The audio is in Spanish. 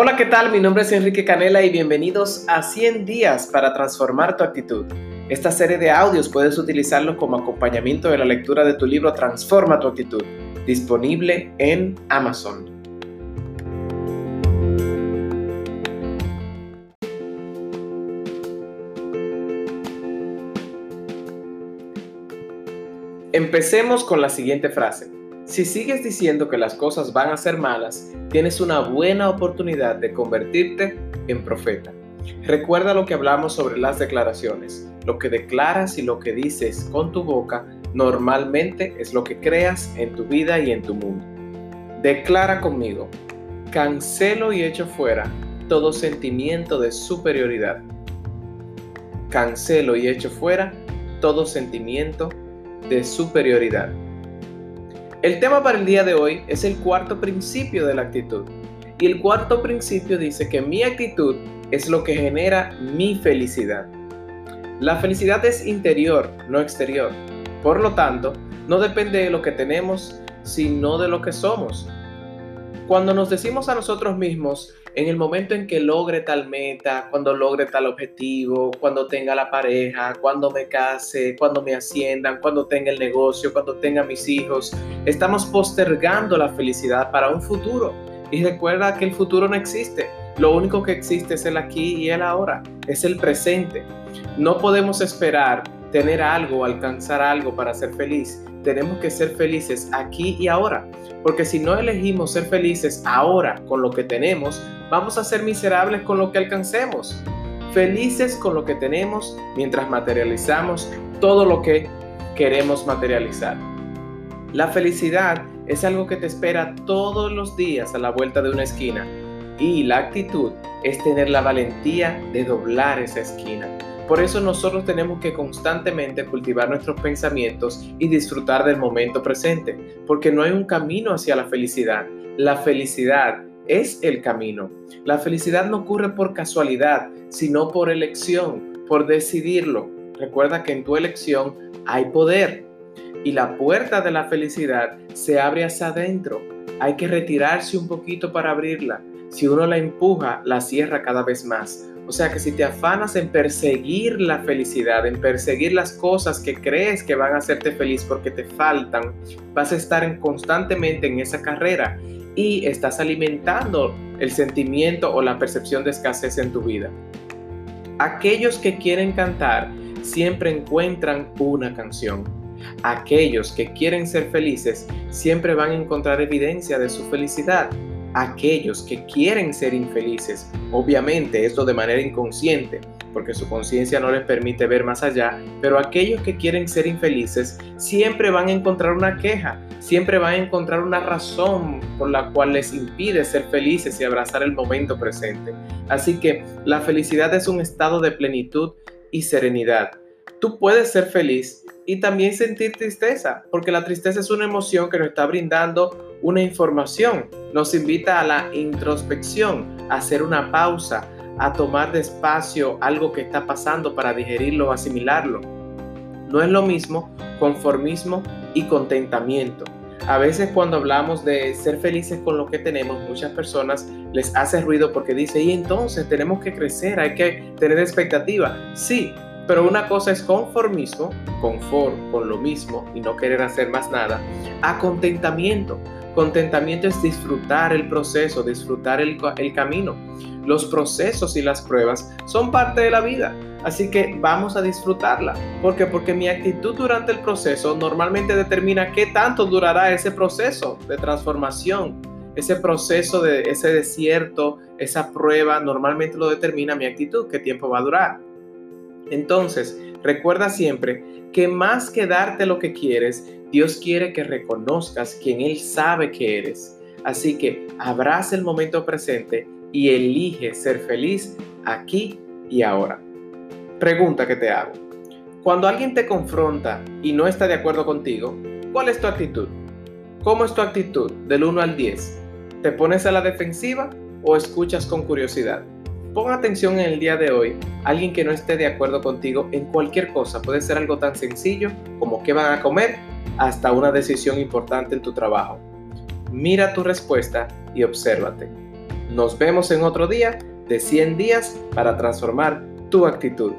Hola, ¿qué tal? Mi nombre es Enrique Canela y bienvenidos a 100 días para transformar tu actitud. Esta serie de audios puedes utilizarlo como acompañamiento de la lectura de tu libro Transforma tu actitud, disponible en Amazon. Empecemos con la siguiente frase. Si sigues diciendo que las cosas van a ser malas, tienes una buena oportunidad de convertirte en profeta. Recuerda lo que hablamos sobre las declaraciones. Lo que declaras y lo que dices con tu boca normalmente es lo que creas en tu vida y en tu mundo. Declara conmigo, cancelo y echo fuera todo sentimiento de superioridad. Cancelo y echo fuera todo sentimiento de superioridad. El tema para el día de hoy es el cuarto principio de la actitud. Y el cuarto principio dice que mi actitud es lo que genera mi felicidad. La felicidad es interior, no exterior. Por lo tanto, no depende de lo que tenemos, sino de lo que somos. Cuando nos decimos a nosotros mismos, en el momento en que logre tal meta, cuando logre tal objetivo, cuando tenga la pareja, cuando me case, cuando me asciendan, cuando tenga el negocio, cuando tenga mis hijos, estamos postergando la felicidad para un futuro. Y recuerda que el futuro no existe. Lo único que existe es el aquí y el ahora, es el presente. No podemos esperar tener algo, alcanzar algo para ser feliz. Tenemos que ser felices aquí y ahora. Porque si no elegimos ser felices ahora con lo que tenemos, vamos a ser miserables con lo que alcancemos. Felices con lo que tenemos mientras materializamos todo lo que queremos materializar. La felicidad es algo que te espera todos los días a la vuelta de una esquina y la actitud es tener la valentía de doblar esa esquina. Por eso nosotros tenemos que constantemente cultivar nuestros pensamientos y disfrutar del momento presente, porque no hay un camino hacia la felicidad. La felicidad es el camino. La felicidad no ocurre por casualidad, sino por elección, por decidirlo. Recuerda que en tu elección hay poder y la puerta de la felicidad se abre hacia adentro. Hay que retirarse un poquito para abrirla. Si uno la empuja, la cierra cada vez más. O sea que si te afanas en perseguir la felicidad, en perseguir las cosas que crees que van a hacerte feliz porque te faltan, vas a estar constantemente en esa carrera y estás alimentando el sentimiento o la percepción de escasez en tu vida. Aquellos que quieren cantar siempre encuentran una canción. Aquellos que quieren ser felices siempre van a encontrar evidencia de su felicidad aquellos que quieren ser infelices, obviamente esto de manera inconsciente, porque su conciencia no les permite ver más allá, pero aquellos que quieren ser infelices siempre van a encontrar una queja, siempre van a encontrar una razón por la cual les impide ser felices y abrazar el momento presente. Así que la felicidad es un estado de plenitud y serenidad. Tú puedes ser feliz y también sentir tristeza, porque la tristeza es una emoción que nos está brindando una información, nos invita a la introspección, a hacer una pausa, a tomar despacio algo que está pasando para digerirlo o asimilarlo. No es lo mismo conformismo y contentamiento. A veces cuando hablamos de ser felices con lo que tenemos, muchas personas les hace ruido porque dice, y entonces tenemos que crecer, hay que tener expectativa. Sí, pero una cosa es conformismo, confort con lo mismo y no querer hacer más nada, a contentamiento. Contentamiento es disfrutar el proceso, disfrutar el, camino. Los procesos y las pruebas son parte de la vida. Así que vamos a disfrutarla. ¿Por qué? Porque mi actitud durante el proceso normalmente determina qué tanto durará ese proceso de transformación. Ese proceso de ese desierto, esa prueba, normalmente lo determina mi actitud, qué tiempo va a durar. Entonces, recuerda siempre que más que darte lo que quieres, Dios quiere que reconozcas quien Él sabe que eres. Así que abraza el momento presente y elige ser feliz aquí y ahora. Pregunta que te hago. Cuando alguien te confronta y no está de acuerdo contigo, ¿cuál es tu actitud? ¿Cómo es tu actitud del 1 al 10? ¿Te pones a la defensiva o escuchas con curiosidad? Pon atención en el día de hoy. Alguien que no esté de acuerdo contigo en cualquier cosa puede ser algo tan sencillo como qué van a comer hasta una decisión importante en tu trabajo. Mira tu respuesta y obsérvate. Nos vemos en otro día de 100 días para transformar tu actitud.